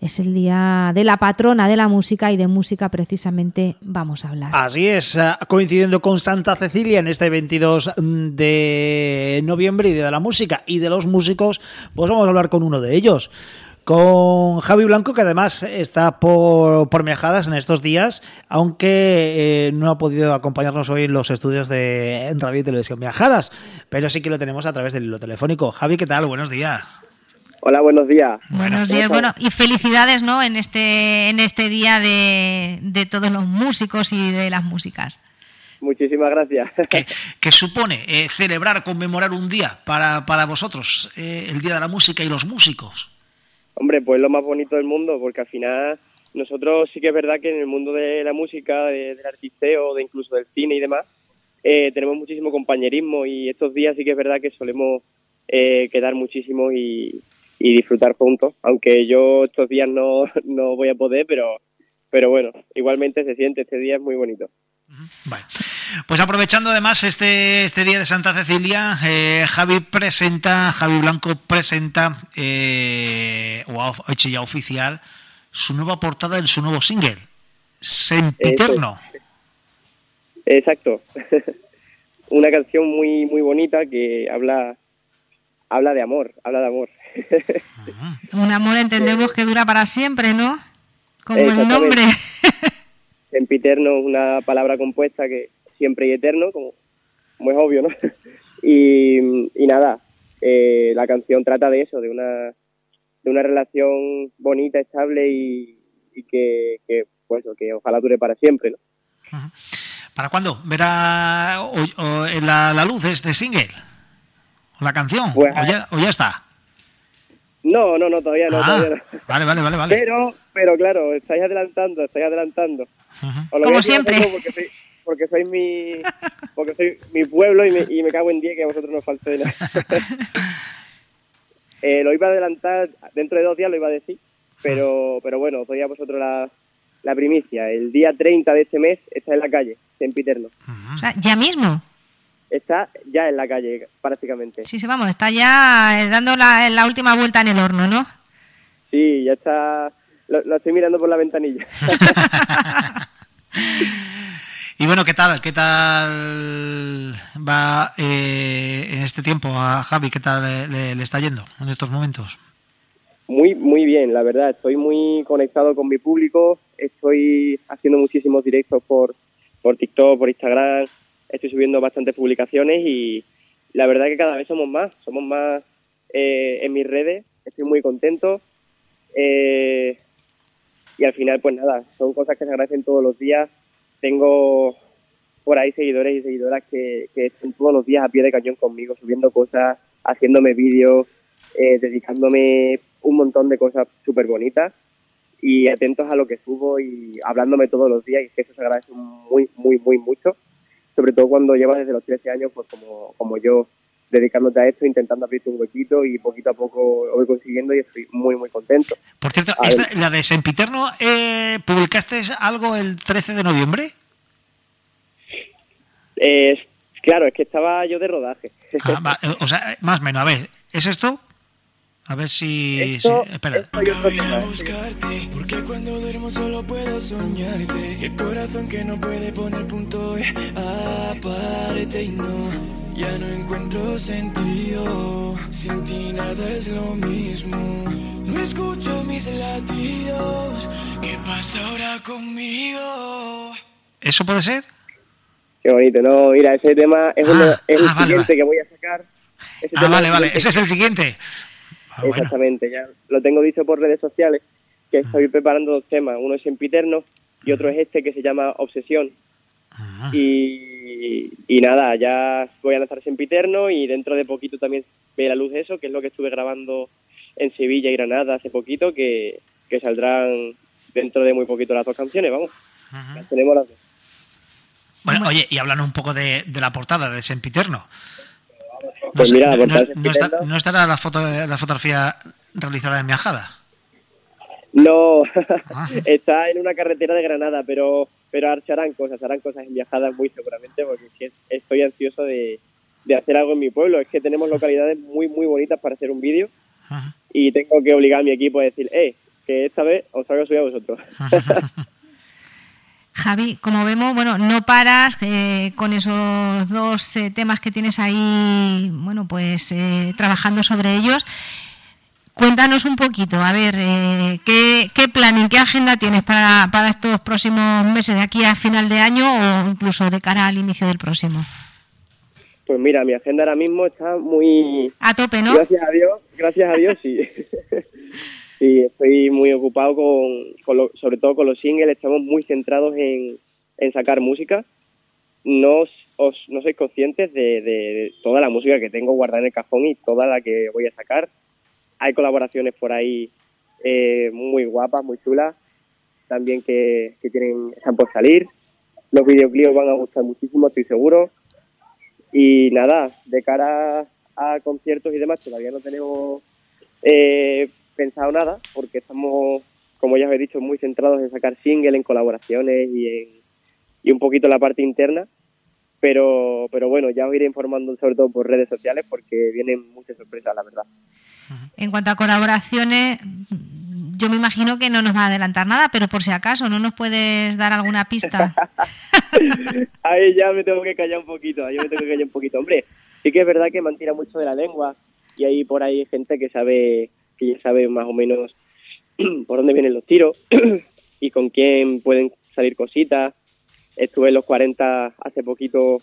Es el día de la patrona de la música y de música precisamente vamos a hablar. Así es, eh, coincidiendo con Santa Cecilia en este 22 de noviembre y de la música y de los músicos, pues vamos a hablar con uno de ellos con Javi Blanco, que además está por, por en estos días, aunque eh, no ha podido acompañarnos hoy en los estudios de Radio y Televisión Miajadas, pero sí que lo tenemos a través del hilo telefónico. Javi, ¿qué tal? Buenos días. Hola, buenos días. Buenos días, bueno, y felicidades, ¿no? En este, en este día de, de todos los músicos y de las músicas. Muchísimas gracias. ¿Qué, supone eh, celebrar, conmemorar un día para, para vosotros, eh, el Día de la Música y los músicos? Hombre, pues lo más bonito del mundo, porque al final nosotros sí que es verdad que en el mundo de la música, del artisteo, de incluso del cine y demás, eh, tenemos muchísimo compañerismo y estos días sí que es verdad que solemos eh, quedar muchísimo y, disfrutar juntos, aunque yo estos días no, no voy a poder, pero, pero bueno, igualmente se siente, este día es muy bonito. Vale. Pues aprovechando además este, este día de Santa Cecilia, eh, Javi presenta, Javi Blanco presenta, eh, o ha hecho ya oficial, su nueva portada en su nuevo single, Sempiterno. Exacto. Una canción muy muy bonita que habla habla de amor, habla de amor. Un amor entendemos que dura para siempre, ¿no? Como el nombre. Sempiterno es una palabra compuesta que siempre y eterno, como, como es obvio, ¿no? y, nada, eh, la canción trata de eso, de una, de una relación bonita, estable y, que, pues, que ojalá dure para siempre, ¿no? ¿Para cuándo verá la, la, luz este single? ¿La canción? Pues, ¿O, ya, ¿O, ya, está? No, no, no, todavía no, ah, todavía no. Vale, vale, vale, vale. Pero, pero claro, estáis adelantando, estáis adelantando. Como siempre. Porque soy, porque soy mi porque soy mi pueblo y me, y me cago en día que a vosotros no falte nada. eh, lo iba a adelantar, dentro de dos días lo iba a decir, pero, pero bueno, os doy a vosotros la, la primicia. El día 30 de este mes está en la calle, en Piterno. O sea, ¿ya mismo? Está ya en la calle, prácticamente. Sí, sí, vamos, está ya eh, dando la, la última vuelta en el horno, ¿no? Sí, ya está lo, estoy mirando por la ventanilla. y bueno, ¿qué tal? ¿Qué tal va eh, en este tiempo a Javi? ¿Qué tal le, está yendo en estos momentos? Muy, muy bien, la verdad. Estoy muy conectado con mi público. Estoy haciendo muchísimos directos por, por TikTok, por Instagram. Estoy subiendo bastantes publicaciones y la verdad que cada vez somos más. Somos más eh, en mis redes. Estoy muy contento. Eh, y al final pues nada, son cosas que se agradecen todos los días. Tengo por ahí seguidores y seguidoras que, están todos los días a pie de cañón conmigo, subiendo cosas, haciéndome vídeos, eh, dedicándome un montón de cosas súper bonitas y atentos a lo que subo y hablándome todos los días y que eso se agradece muy, muy, muy mucho. Sobre todo cuando llevas desde los 13 años, pues como, como yo, dedicándote a esto, intentando abrirte un huequito y poquito a poco lo voy consiguiendo y estoy muy, muy contento. Por cierto, la de Sempiterno, eh, ¿publicaste algo el 13 de noviembre? Eh, claro, es que estaba yo de rodaje. Ah, o sea, más o menos, a ver, ¿es esto? A ver si... Esto, espera. buscarte, porque cuando duermo solo puedo soñarte. Y el corazón que no puede poner punto es aparte y no, ya no encuentro sentido. Sin ti nada es lo mismo. No escucho mis latidos. ¿Qué pasa ahora conmigo? ¿Eso puede ser? Qué bonito, no, mira, ese tema es, ah, el ah, siguiente que voy a sacar. ah, vale, vale, ese es el siguiente. Ah, Exactamente, ya lo tengo dicho por redes sociales, que estoy preparando dos temas, uno es Sempiterno y otro es este que se llama Obsesión. Y, y, nada, ya voy a lanzar Sempiterno y dentro de poquito también ve la luz eso, que es lo que estuve grabando en Sevilla y Granada hace poquito, que, que saldrán dentro de muy poquito las dos canciones, vamos. Las tenemos las dos. Bueno, oye, y hablando un poco de, de la portada de Sempiterno. No, Pues mira, la no- de no- no está- no estará la, foto, la fotografía realizada en viajada. No, Ah. está en una carretera de Granada, pero pero harán cosas, harán cosas en viajadas muy seguramente, porque es que estoy ansioso de, de hacer algo en mi pueblo. Es que tenemos localidades muy, muy bonitas para hacer un vídeo Ajá. y tengo que obligar a mi equipo a decir, eh, que esta vez os traigo suyo a vosotros. Javi, como vemos, bueno, no paras eh, con esos dos eh, temas que tienes ahí, bueno, pues eh, trabajando sobre ellos. Cuéntanos un poquito, a ver, eh, ¿qué, ¿qué planning, qué agenda tienes para, para estos próximos meses, de aquí a final de año o incluso de cara al inicio del próximo? Pues mira, mi agenda ahora mismo está muy... A tope, ¿no? Gracias a Dios, gracias a Dios, sí. sí, estoy muy ocupado con, sobre todo con los singles, estamos muy centrados en, en sacar música. No, os, no sois conscientes de, de toda la música que tengo guardada en el cajón y toda la que voy a sacar. Hay colaboraciones por ahí eh, muy guapas, muy chulas, también que, que tienen, están por salir. Los videoclips van a gustar muchísimo, estoy seguro. Y nada, de cara a conciertos y demás, todavía no tenemos eh, pensado nada, porque estamos, como ya os he dicho, muy centrados en sacar single, en colaboraciones y, en, y un poquito la parte interna. Pero, pero bueno, ya os iré informando sobre todo por redes sociales porque vienen muchas sorpresas, la verdad. En cuanto a colaboraciones, yo me imagino que no nos va a adelantar nada, pero por si acaso, ¿no nos puedes dar alguna pista? Ahí ya me tengo que callar un poquito, ahí me tengo que callar un poquito. Hombre, sí que es verdad que me han tirado mucho de la lengua y hay por ahí gente que sabe, que ya sabe más o menos por dónde vienen los tiros y con quién pueden salir cositas. Estuve en los 40 hace poquito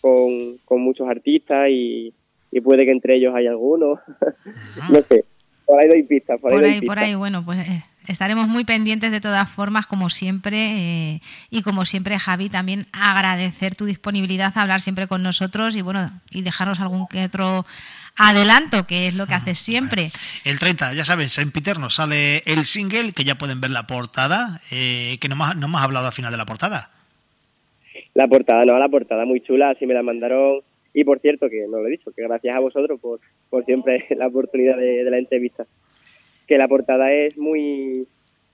con, con muchos artistas y, y puede que entre ellos haya algunos. no sé, por ahí doy pistas, por ahí doy ahí, por ahí, bueno, pues eh, estaremos muy pendientes de todas formas, como siempre. eh, y como siempre, Javi, también agradecer tu disponibilidad a hablar siempre con nosotros y bueno, y dejarnos algún que otro adelanto, que es lo que haces siempre. El 30, ya sabes, en Piterno sale el single, que ya pueden ver la portada, eh, que no me has hablado al final de la portada. La portada, no, la portada muy chula, así me la mandaron. Y por cierto, que no lo he dicho, que gracias a vosotros por, por siempre la oportunidad de, de la entrevista. Que la portada es muy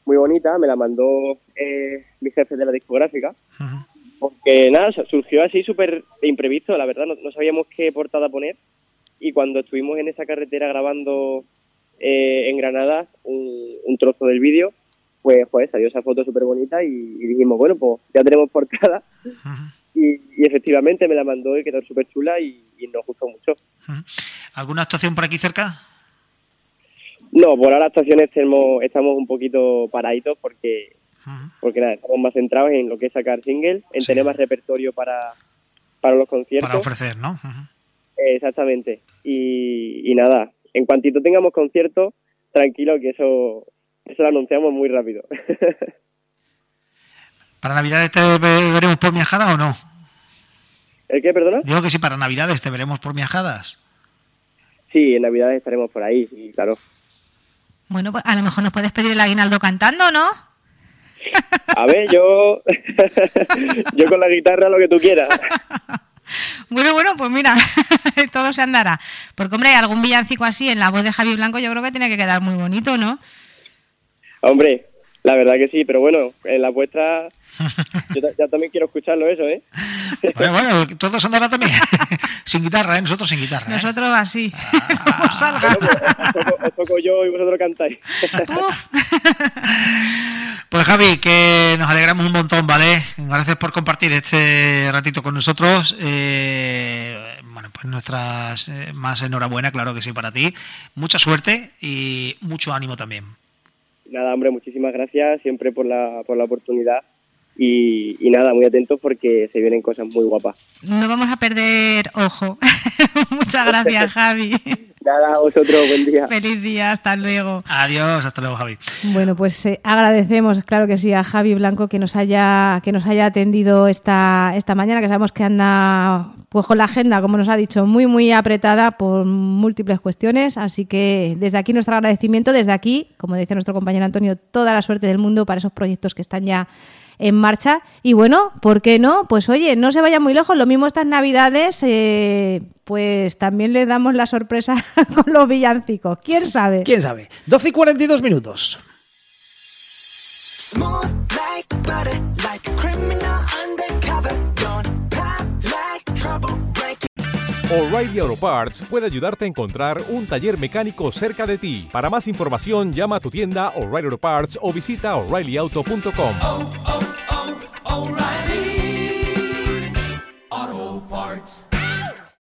muy bonita, me la mandó eh, mi jefe de la discográfica. Ujú. Porque nada, su- surgió así súper imprevisto, la verdad, no, no sabíamos qué portada poner. Y cuando estuvimos en esa carretera grabando eh, en Granada un, un trozo del vídeo, pues, pues salió esa foto súper bonita y, y dijimos, bueno, pues ya tenemos portada. Y, y efectivamente me la mandó y quedó súper chula y, y nos gustó mucho. ¿Alguna actuación por aquí cerca? No, por ahora actuaciones tenemos, estamos un poquito paraditos porque, porque nada, estamos más centrados en lo que es sacar singles, en Sí. tener más repertorio para, para los conciertos. Para ofrecer, ¿no? Exactamente. Y, y nada, en cuantito tengamos conciertos, tranquilo que eso, eso lo anunciamos muy rápido. ¿Para Navidades te ve- veremos por viajada o no? ¿El qué, perdona? Digo que sí, para Navidades te veremos por viajadas. Sí, en Navidades estaremos por ahí, sí, claro. Bueno, pues a lo mejor nos puedes pedir el aguinaldo cantando, ¿no? A ver, yo, yo con la guitarra lo que tú quieras. Bueno, bueno, pues mira, todo se andará. Porque, hombre, algún villancico así en la voz de Javi Blanco yo creo que tiene que quedar muy bonito, ¿no? Hombre, la verdad que sí, pero bueno, en la vuestra yo también quiero escucharlo eso, ¿eh? Bueno, bueno, todos andarán también. sin guitarra, ¿eh? Nosotros sin guitarra. ¿eh? Nosotros así, Ah. como salga. Pues, os, toco, os toco yo y vosotros cantáis. Pues Javi, que nos alegramos un montón, ¿vale? Gracias por compartir este ratito con nosotros. Eh, bueno, pues nuestras eh, más enhorabuena, claro que sí, para ti. Mucha suerte y mucho ánimo también. Nada, hombre, muchísimas gracias siempre por la, por la oportunidad. Y, y nada, muy atentos porque se vienen cosas muy guapas. No vamos a perder ojo. Muchas gracias, Javi. Nada, a vosotros, buen día. Feliz día, hasta luego. Adiós, hasta luego, Javi. Bueno, pues eh, agradecemos, claro que sí, a Javi Blanco que nos haya, que nos haya atendido esta, esta mañana, que sabemos que anda pues con la agenda, como nos ha dicho, muy, muy apretada por múltiples cuestiones. Así que desde aquí nuestro agradecimiento, desde aquí, como dice nuestro compañero Antonio, toda la suerte del mundo para esos proyectos que están ya en marcha. Y bueno, ¿por qué no? Pues oye, no se vaya muy lejos. Lo mismo estas navidades, eh, pues también le damos la sorpresa con los villancicos. ¿Quién sabe? ¿Quién sabe? 12 y 42 minutos. O'Reilly Auto Parts puede ayudarte a encontrar un taller mecánico cerca de ti. Para más información, llama a tu tienda O'Reilly Auto Parts o visita oreillyauto.com.